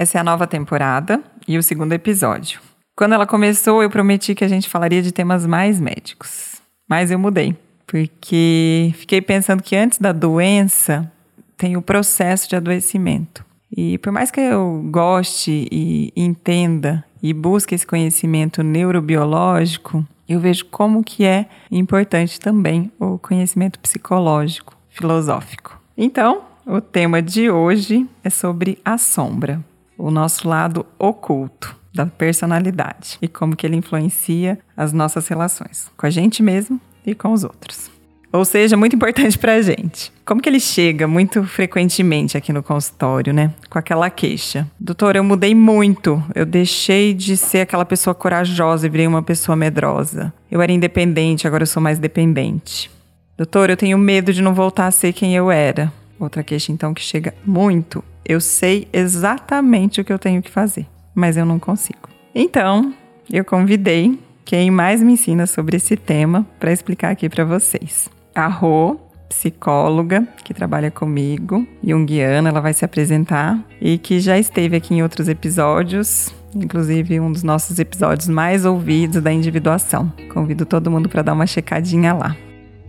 Essa é a nova temporada e o segundo episódio. Quando ela começou, eu prometi que a gente falaria de temas mais médicos. Mas eu mudei, porque fiquei pensando que antes da doença tem o processo de adoecimento. E por mais que eu goste e entenda e busque esse conhecimento neurobiológico, eu vejo como que é importante também o conhecimento psicológico, filosófico. Então, o tema de hoje é sobre a sombra, o nosso lado oculto da personalidade e como que ele influencia as nossas relações com a gente mesmo e com os outros. Ou seja, muito importante pra gente. Como que ele chega muito frequentemente aqui no consultório, né? Com aquela queixa. Doutor, eu mudei muito. Eu deixei de ser aquela pessoa corajosa e virei uma pessoa medrosa. Eu era independente, agora eu sou mais dependente. Doutor, eu tenho medo de não voltar a ser quem eu era. Outra queixa, então, que chega muito. Eu sei exatamente o que eu tenho que fazer, mas eu não consigo. Então, eu convidei quem mais me ensina sobre esse tema para explicar aqui para vocês a Rô, psicóloga que trabalha comigo, junguiana, ela vai se apresentar e que já esteve aqui em outros episódios, inclusive um dos nossos episódios mais ouvidos da individuação. Convido todo mundo para dar uma checadinha lá.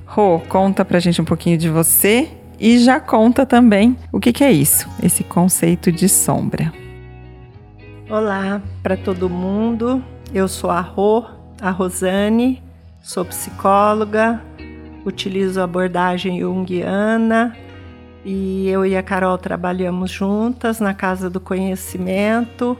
Rô, conta pra gente um pouquinho de você e já conta também o que, que é isso, esse conceito de sombra. Olá para todo mundo, eu sou a Rô, a Rosane, sou psicóloga, utilizo a abordagem junguiana e eu e a Carol trabalhamos juntas na Casa do Conhecimento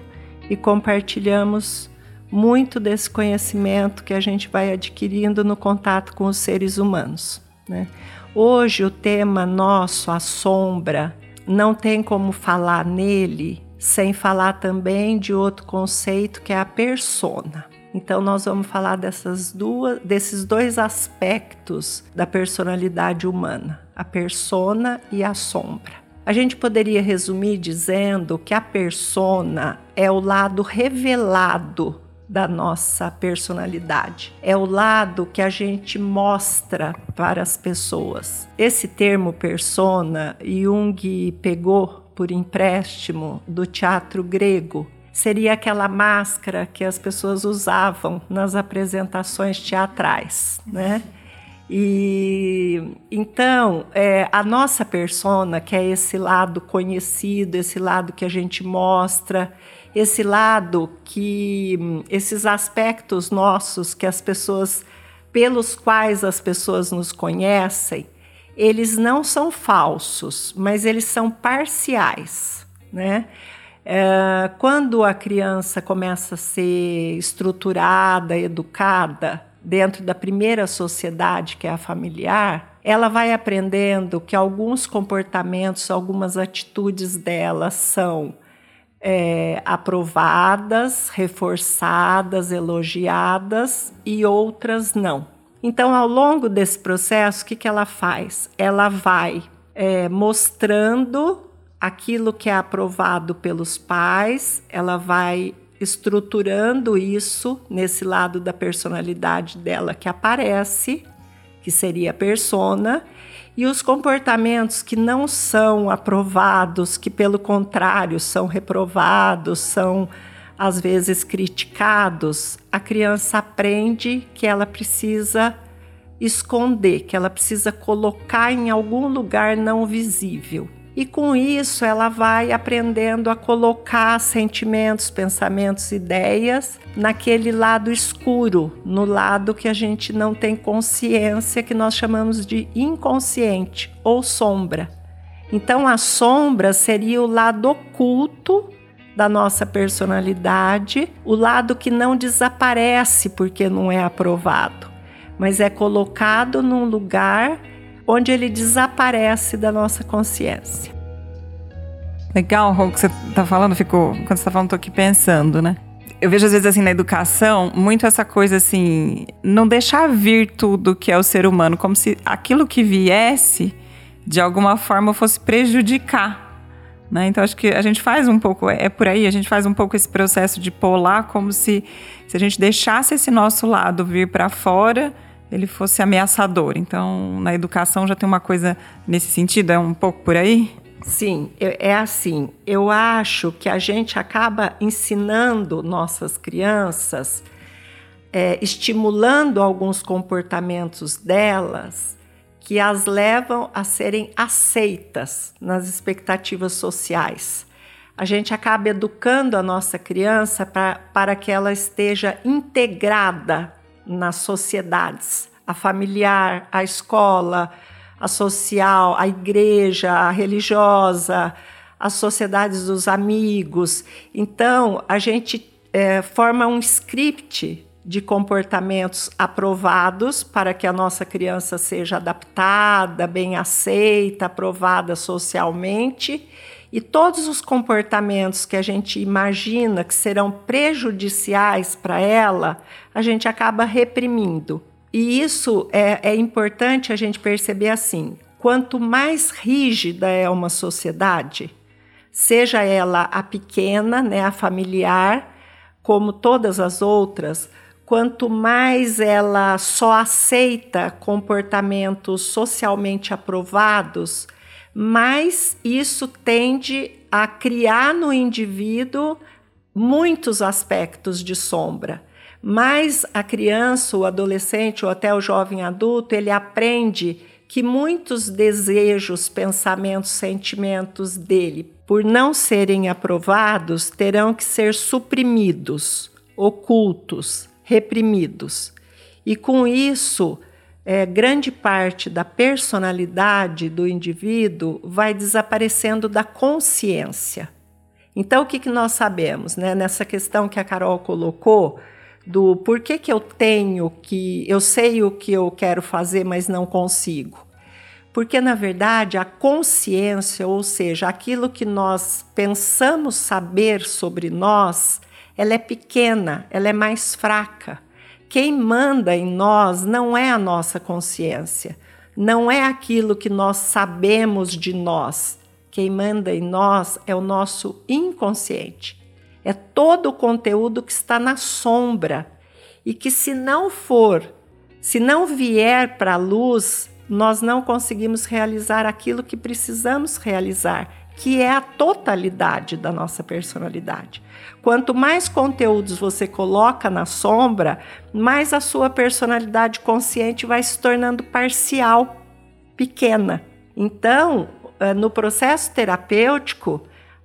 e compartilhamos muito desse conhecimento que a gente vai adquirindo no contato com os seres humanos. Né? Hoje, o tema nosso, a sombra, não tem como falar nele sem falar também de outro conceito que é a persona. Então nós vamos falar dessas duas, desses dois aspectos da personalidade humana, a persona e a sombra. A gente poderia resumir dizendo que a persona é o lado revelado da nossa personalidade. É o lado que a gente mostra para as pessoas. Esse termo persona, Jung pegou por empréstimo do teatro grego seria aquela máscara que as pessoas usavam nas apresentações teatrais, né? E então é, a nossa persona, que é esse lado conhecido, esse lado que a gente mostra, esse lado que esses aspectos nossos que as pessoas pelos quais as pessoas nos conhecem, eles não são falsos, mas eles são parciais, né? É, quando a criança começa a ser estruturada, educada dentro da primeira sociedade, que é a familiar, ela vai aprendendo que alguns comportamentos, algumas atitudes dela são é, aprovadas, reforçadas, elogiadas e outras não. Então, ao longo desse processo, o que, que ela faz? Ela vai é, mostrando aquilo que é aprovado pelos pais, ela vai estruturando isso nesse lado da personalidade dela que aparece, que seria a persona, e os comportamentos que não são aprovados, que pelo contrário são reprovados, são às vezes criticados, a criança aprende que ela precisa esconder, que ela precisa colocar em algum lugar não visível. E com isso ela vai aprendendo a colocar sentimentos, pensamentos, ideias naquele lado escuro, no lado que a gente não tem consciência, que nós chamamos de inconsciente ou sombra. Então a sombra seria o lado oculto da nossa personalidade, o lado que não desaparece porque não é aprovado, mas é colocado num lugar onde ele desaparece da nossa consciência. Legal, o que você está falando, ficou. Quando você está falando, estou aqui pensando, né? Eu vejo às vezes assim na educação, muito essa coisa assim, não deixar vir tudo que é o ser humano, como se aquilo que viesse de alguma forma fosse prejudicar. Né? Então acho que a gente faz um pouco, é por aí, a gente faz um pouco esse processo de polar como se, se a gente deixasse esse nosso lado vir para fora ele fosse ameaçador. Então, na educação já tem uma coisa nesse sentido, é um pouco por aí? Sim, é assim. Eu acho que a gente acaba ensinando nossas crianças, é, estimulando alguns comportamentos delas que as levam a serem aceitas nas expectativas sociais. A gente acaba educando a nossa criança pra, para que ela esteja integrada nas sociedades, a familiar, a escola, a social, a igreja, a religiosa, as sociedades dos amigos. Então, a gente é, forma um script de comportamentos aprovados para que a nossa criança seja adaptada, bem aceita, aprovada socialmente. E todos os comportamentos que a gente imagina que serão prejudiciais para ela, a gente acaba reprimindo. E isso é, é importante a gente perceber assim: quanto mais rígida é uma sociedade, seja ela a pequena, né, a familiar, como todas as outras, quanto mais ela só aceita comportamentos socialmente aprovados, mais isso tende a criar no indivíduo muitos aspectos de sombra mas a criança, o adolescente ou até o jovem adulto, ele aprende que muitos desejos, pensamentos, sentimentos dele, por não serem aprovados, terão que ser suprimidos, ocultos, reprimidos. E com isso, é, grande parte da personalidade do indivíduo vai desaparecendo da consciência. Então, o que, que nós sabemos? Né? Nessa questão que a Carol colocou, do por que, que eu tenho que. Eu sei o que eu quero fazer, mas não consigo. Porque, na verdade, a consciência, ou seja, aquilo que nós pensamos saber sobre nós, ela é pequena, ela é mais fraca. Quem manda em nós não é a nossa consciência, não é aquilo que nós sabemos de nós. Quem manda em nós é o nosso inconsciente. É todo o conteúdo que está na sombra e que, se não for, se não vier para a luz, nós não conseguimos realizar aquilo que precisamos realizar, que é a totalidade da nossa personalidade. Quanto mais conteúdos você coloca na sombra, mais a sua personalidade consciente vai se tornando parcial, pequena. Então, eh, no processo terapêutico,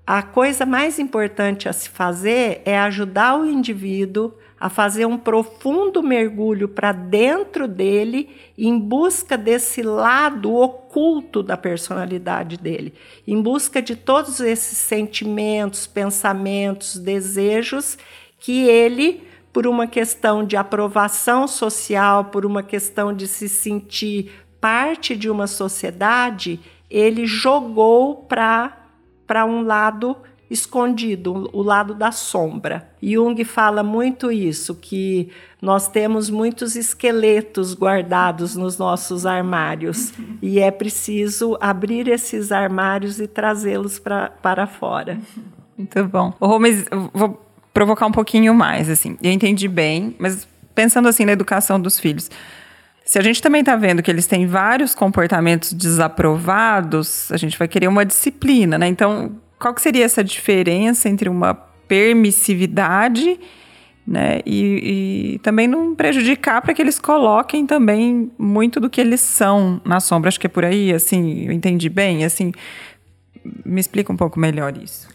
a coisa mais importante a se fazer é ajudar o indivíduo a fazer um profundo mergulho para dentro dele em busca desse lado oculto da personalidade dele, em busca de todos esses sentimentos, pensamentos, desejos que ele, por uma questão de aprovação social, por uma questão de se sentir parte de uma sociedade, ele jogou para para um lado escondido, o lado da sombra. Jung fala muito isso, que nós temos muitos esqueletos guardados nos nossos armários e é preciso abrir esses armários e trazê-los para fora. Muito bom. Rô, mas eu vou provocar um pouquinho mais, assim. Eu entendi bem, mas pensando assim na educação dos filhos. Se a gente também está vendo que eles têm vários comportamentos desaprovados, a gente vai querer uma disciplina, né? Então, qual que seria essa diferença entre uma permissividade, né? E, e também não prejudicar para que eles coloquem também muito do que eles são na sombra. Acho que é por aí, assim, eu entendi bem, assim. Me explica um pouco melhor isso.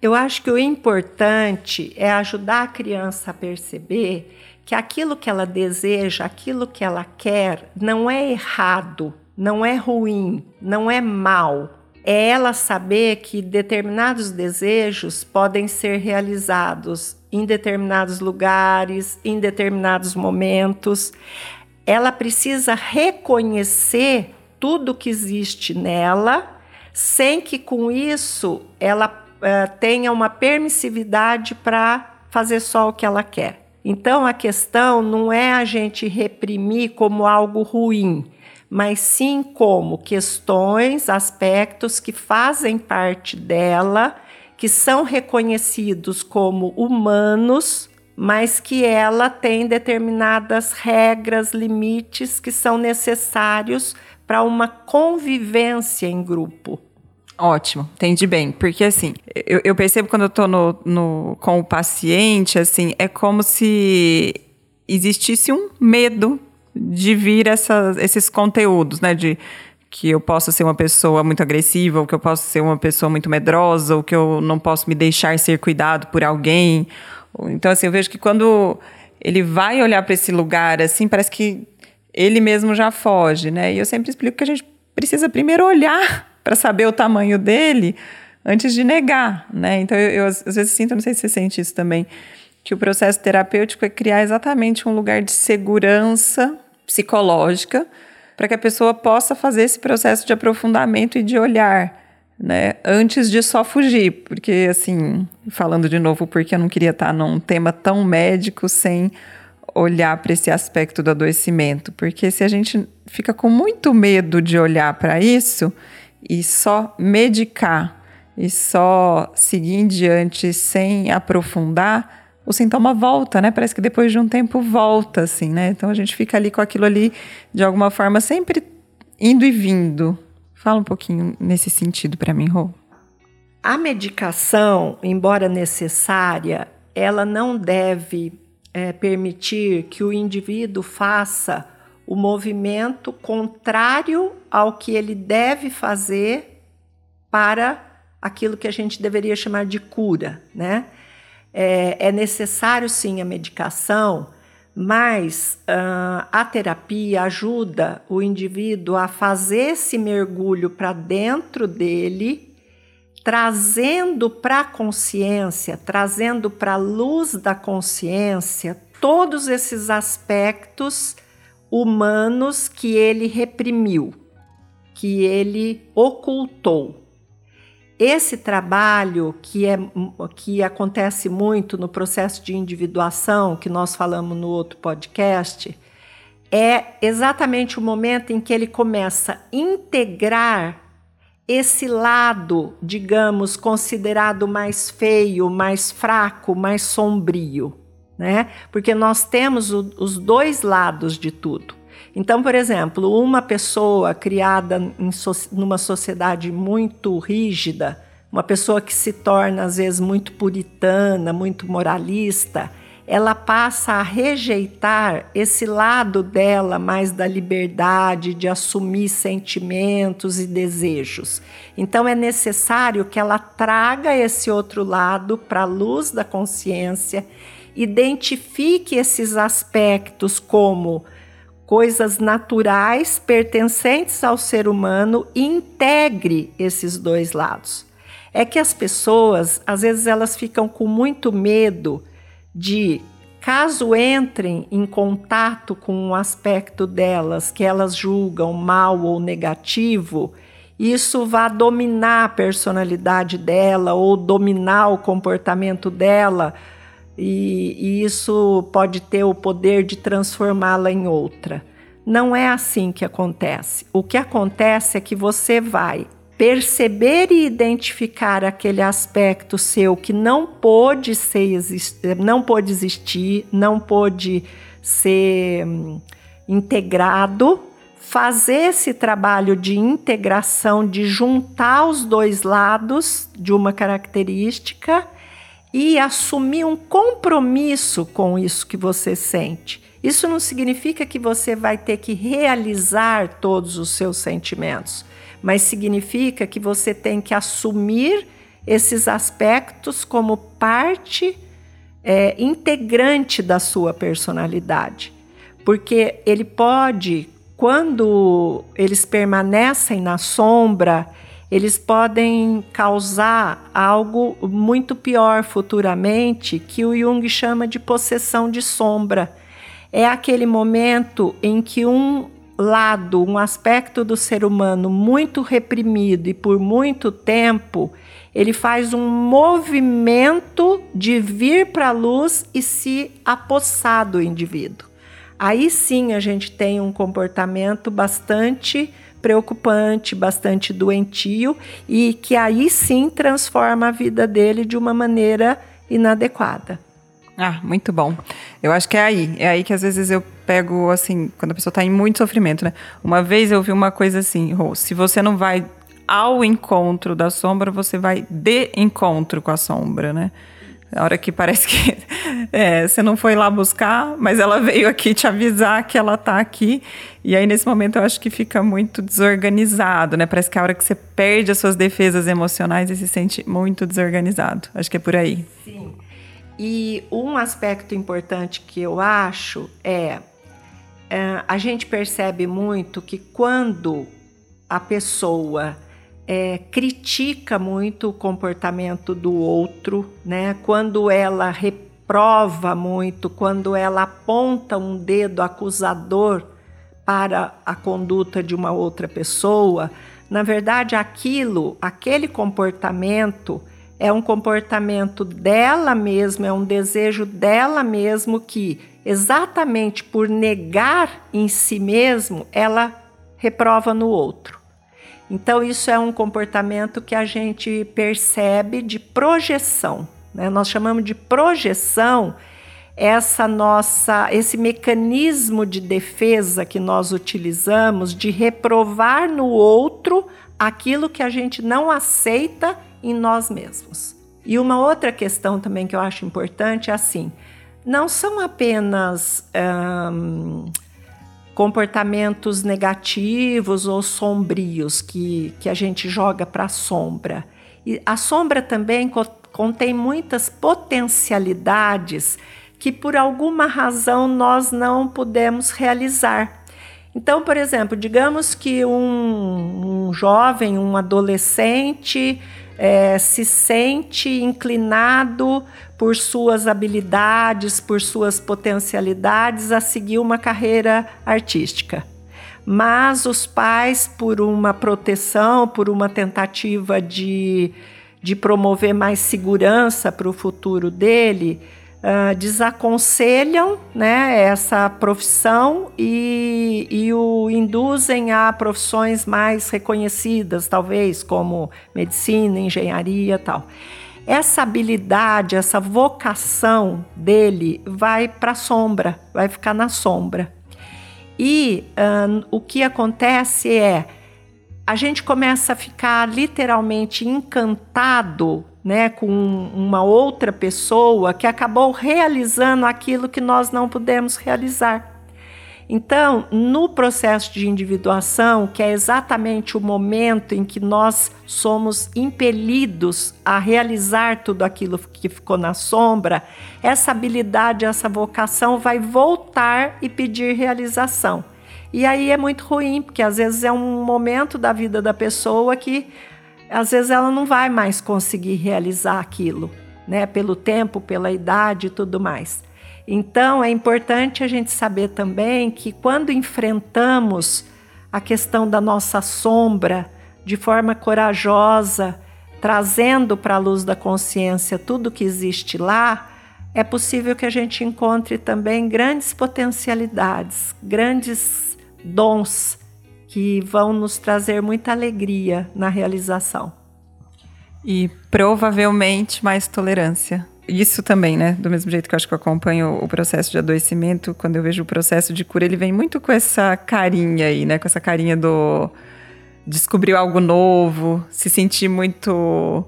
Eu acho que o importante é ajudar a criança a perceber que aquilo que ela deseja, aquilo que ela quer, não é errado, não é ruim, não é mal. É ela saber que determinados desejos podem ser realizados em determinados lugares, em determinados momentos. Ela precisa reconhecer tudo que existe nela, sem que com isso ela uh, tenha uma permissividade para fazer só o que ela quer. Então a questão não é a gente reprimir como algo ruim, mas sim como questões, aspectos que fazem parte dela, que são reconhecidos como humanos, mas que ela tem determinadas regras, limites que são necessários para uma convivência em grupo. Ótimo, entendi bem. Porque assim, eu, eu percebo quando eu tô no, no, com o paciente, assim, é como se existisse um medo de vir essa, esses conteúdos, né? De que eu posso ser uma pessoa muito agressiva, ou que eu posso ser uma pessoa muito medrosa, ou que eu não posso me deixar ser cuidado por alguém. Então, assim, eu vejo que quando ele vai olhar para esse lugar, assim, parece que ele mesmo já foge, né? E eu sempre explico que a gente precisa primeiro olhar para saber o tamanho dele antes de negar, né? Então, eu, eu às vezes sinto, não sei se você sente isso também, que o processo terapêutico é criar exatamente um lugar de segurança psicológica para que a pessoa possa fazer esse processo de aprofundamento e de olhar, né, antes de só fugir, porque assim, falando de novo, porque eu não queria estar num tema tão médico sem olhar para esse aspecto do adoecimento, porque se a gente fica com muito medo de olhar para isso e só medicar e só seguir em diante sem aprofundar, o sintoma volta, né? Parece que depois de um tempo volta, assim, né? Então a gente fica ali com aquilo ali, de alguma forma, sempre indo e vindo. Fala um pouquinho nesse sentido para mim, Rô. A medicação, embora necessária, ela não deve é, permitir que o indivíduo faça o movimento contrário ao que ele deve fazer para aquilo que a gente deveria chamar de cura, né? É, é necessário sim a medicação, mas uh, a terapia ajuda o indivíduo a fazer esse mergulho para dentro dele, trazendo para a consciência, trazendo para a luz da consciência todos esses aspectos humanos que ele reprimiu, que ele ocultou. Esse trabalho que, é, que acontece muito no processo de individuação, que nós falamos no outro podcast, é exatamente o momento em que ele começa a integrar esse lado, digamos, considerado mais feio, mais fraco, mais sombrio, né? Porque nós temos o, os dois lados de tudo. Então, por exemplo, uma pessoa criada so numa sociedade muito rígida, uma pessoa que se torna às vezes muito puritana, muito moralista, ela passa a rejeitar esse lado dela mais da liberdade, de assumir sentimentos e desejos. Então é necessário que ela traga esse outro lado para a luz da consciência, identifique esses aspectos como coisas naturais pertencentes ao ser humano integre esses dois lados. É que as pessoas, às vezes, elas ficam com muito medo de, caso entrem em contato com um aspecto delas que elas julgam mal ou negativo, isso vá dominar a personalidade dela ou dominar o comportamento dela e, e isso pode ter o poder de transformá-la em outra. Não é assim que acontece. O que acontece é que você vai perceber e identificar aquele aspecto seu que não pôde ser não pôde existir, não pôde ser hum, integrado, fazer esse trabalho de integração, de juntar os dois lados de uma característica e assumir um compromisso com isso que você sente. Isso não significa que você vai ter que realizar todos os seus sentimentos, mas significa que você tem que assumir esses aspectos como parte é, integrante da sua personalidade. Porque ele pode, quando eles permanecem na sombra, eles podem causar algo muito pior futuramente, que o Jung chama de possessão de sombra. É aquele momento em que um lado, um aspecto do ser humano muito reprimido e por muito tempo, ele faz um movimento de vir para a luz e se apossar do indivíduo. Aí sim a gente tem um comportamento bastante preocupante, bastante doentio e que aí sim transforma a vida dele de uma maneira inadequada. Ah, muito bom. Eu acho que é aí. É aí que às vezes eu pego, assim, quando a pessoa está em muito sofrimento, né? Uma vez eu vi uma coisa assim, se você não vai ao encontro da sombra, você vai de encontro com a sombra, né? A hora que parece que é, você não foi lá buscar, mas ela veio aqui te avisar que ela tá aqui. E aí, nesse momento, eu acho que fica muito desorganizado, né? Parece que a hora que você perde as suas defesas emocionais e se sente muito desorganizado. Acho que é por aí. Sim. E um aspecto importante que eu acho é, é a gente percebe muito que quando a pessoa é, critica muito o comportamento do outro, né? Quando ela reprova muito, quando ela aponta um dedo acusador para a conduta de uma outra pessoa, na verdade aquilo, aquele comportamento é um comportamento dela mesma, é um desejo dela mesmo que exatamente por negar em si mesmo, ela reprova no outro. Então, isso é um comportamento que a gente percebe de projeção. Né? Nós chamamos de projeção essa nossa esse mecanismo de defesa que nós utilizamos de reprovar no outro aquilo que a gente não aceita em nós mesmos. E uma outra questão também que eu acho importante é assim: não são apenas comportamentos negativos ou sombrios que, que a gente joga para a sombra. E a sombra também co contém muitas potencialidades que por alguma razão nós não podemos realizar. Então, por exemplo, digamos que um, um jovem, um adolescente, é, se sente inclinado por suas habilidades, por suas potencialidades a seguir uma carreira artística. Mas os pais, por uma proteção, por uma tentativa de, de promover mais segurança para o futuro dele, uh, desaconselham né, essa profissão e, e o induzem a profissões mais reconhecidas, talvez como medicina, engenharia tal. Essa habilidade, essa vocação dele vai para a sombra, vai ficar na sombra. E o que acontece é a gente começa a ficar literalmente encantado né, com uma outra pessoa que acabou realizando aquilo que nós não pudemos realizar. Então, no processo de individuação, que é exatamente o momento em que nós somos impelidos a realizar tudo aquilo que ficou na sombra, essa habilidade, essa vocação vai voltar e pedir realização. E aí é muito ruim, porque às vezes é um momento da vida da pessoa que às vezes ela não vai mais conseguir realizar aquilo, né? Pelo tempo, pela idade e tudo mais. Então é importante a gente saber também que quando enfrentamos a questão da nossa sombra de forma corajosa, trazendo para a luz da consciência tudo que existe lá, é possível que a gente encontre também grandes potencialidades, grandes dons que vão nos trazer muita alegria na realização. E provavelmente mais tolerância. Isso também, né? Do mesmo jeito que eu acho que eu acompanho o processo de adoecimento, quando eu vejo o processo de cura, ele vem muito com essa carinha aí, né? Com essa carinha do descobrir algo novo, se sentir muito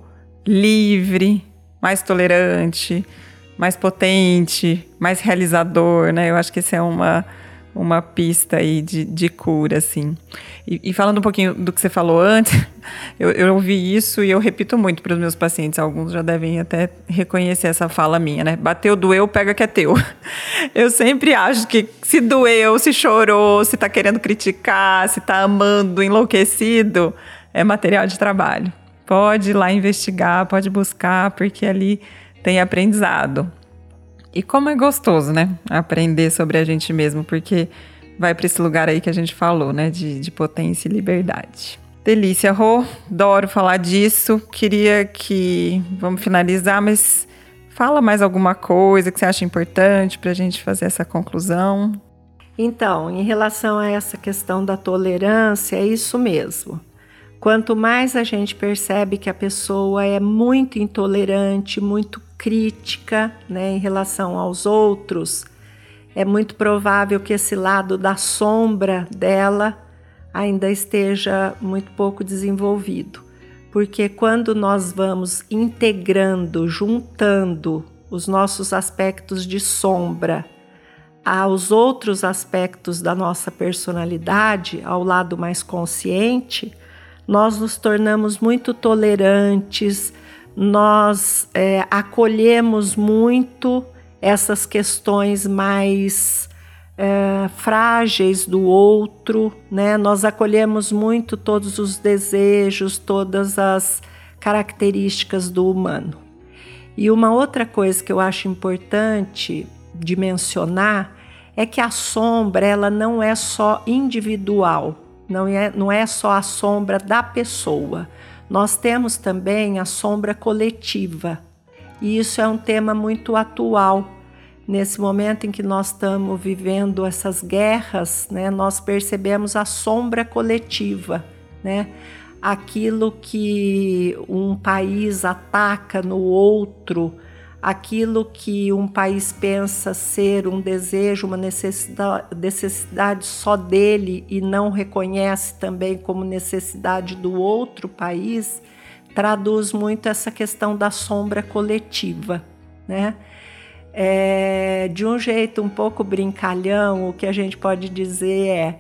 livre, mais tolerante, mais potente, mais realizador, né? Eu acho que isso é uma uma pista aí de, de cura, assim. E, e, falando um pouquinho do que você falou antes, eu, eu ouvi isso e eu repito muito para os meus pacientes. Alguns já devem até reconhecer essa fala minha, né? Bateu, doeu, pega que é teu. Eu sempre acho que se doeu, se chorou, se está querendo criticar, se está amando, enlouquecido, é material de trabalho. Pode ir lá investigar, pode buscar, porque ali tem aprendizado. E como é gostoso, né? Aprender sobre a gente mesmo, porque vai para esse lugar aí que a gente falou, né? De, de potência e liberdade. Delícia, Rô. Adoro falar disso. Queria que. Vamos finalizar, mas fala mais alguma coisa que você acha importante para a gente fazer essa conclusão. Então, em relação a essa questão da tolerância, é isso mesmo. Quanto mais a gente percebe que a pessoa é muito intolerante, muito crítica né, em relação aos outros, é muito provável que esse lado da sombra dela ainda esteja muito pouco desenvolvido. porque quando nós vamos integrando, juntando os nossos aspectos de sombra aos outros aspectos da nossa personalidade, ao lado mais consciente, nós nos tornamos muito tolerantes, nós é, acolhemos muito essas questões mais é, frágeis do outro, né? Nós acolhemos muito todos os desejos, todas as características do humano. E uma outra coisa que eu acho importante de mencionar é que a sombra ela não é só individual, não é, não é só a sombra da pessoa. Nós temos também a sombra coletiva. E isso é um tema muito atual nesse momento em que nós estamos vivendo essas guerras, né, nós percebemos a sombra coletiva, né? Aquilo que um país ataca no outro, aquilo que um país pensa ser um desejo, uma necessidade, só dele e não reconhece também como necessidade do outro país, traduz muito essa questão da sombra coletiva, né? É, de um jeito um pouco brincalhão, o que a gente pode dizer é,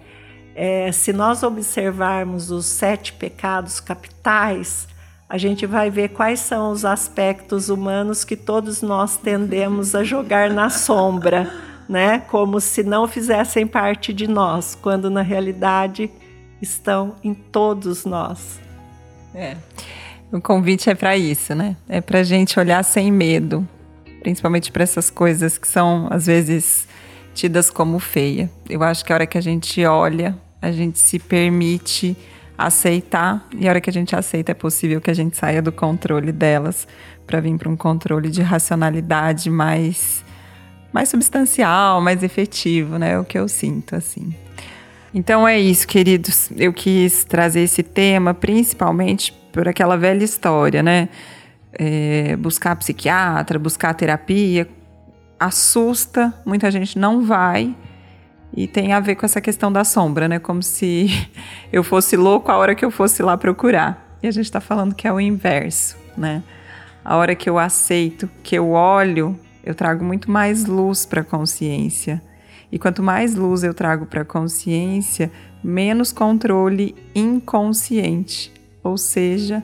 é, se nós observarmos os sete pecados capitais, a gente vai ver quais são os aspectos humanos que todos nós tendemos a jogar na sombra, né? Como se não fizessem parte de nós, quando na realidade estão em todos nós. É. O convite é para isso, né? É para gente olhar sem medo, principalmente para essas coisas que são às vezes tidas como feia. Eu acho que a hora que a gente olha, a gente se permite aceitar e a hora que a gente aceita é possível que a gente saia do controle delas para vir para um controle de racionalidade mais mais substancial, mais efetivo, né? É o que eu sinto assim. Então é isso, queridos. Eu quis trazer esse tema principalmente por aquela velha história, né? é, buscar psiquiatra, buscar terapia, assusta, muita gente não vai. E tem a ver com essa questão da sombra, né? Como se eu fosse louco a hora que eu fosse lá procurar. E a gente está falando que é o inverso, né? A hora que eu aceito, que eu olho, eu trago muito mais luz para a consciência. E quanto mais luz eu trago para a consciência, menos controle inconsciente. Ou seja,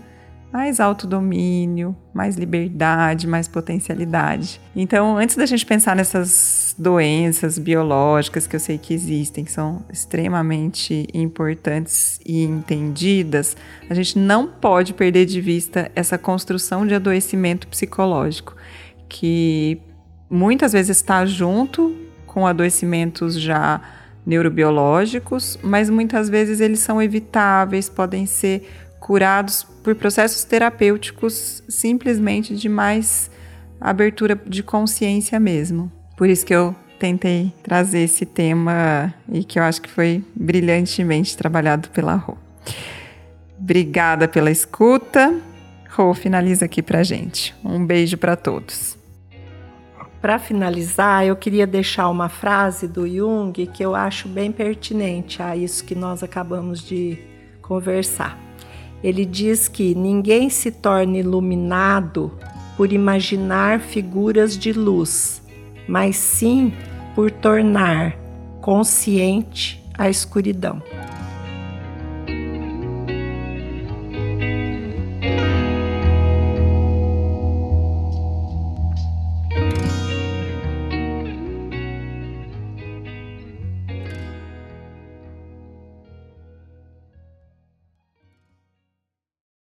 mais autodomínio, mais liberdade, mais potencialidade. Então, antes da gente pensar nessas doenças biológicas que eu sei que existem, que são extremamente importantes e entendidas, a gente não pode perder de vista essa construção de adoecimento psicológico, que muitas vezes está junto com adoecimentos já neurobiológicos, mas muitas vezes eles são evitáveis, podem ser curados por processos terapêuticos simplesmente de mais abertura de consciência mesmo. Por isso que eu tentei trazer esse tema e que eu acho que foi brilhantemente trabalhado pela Rô. Obrigada pela escuta. Rô, finaliza aqui pra gente. Um beijo para todos. Para finalizar, eu queria deixar uma frase do Jung que eu acho bem pertinente a isso que nós acabamos de conversar. Ele diz que ninguém se torna iluminado por imaginar figuras de luz, mas sim por tornar consciente a escuridão.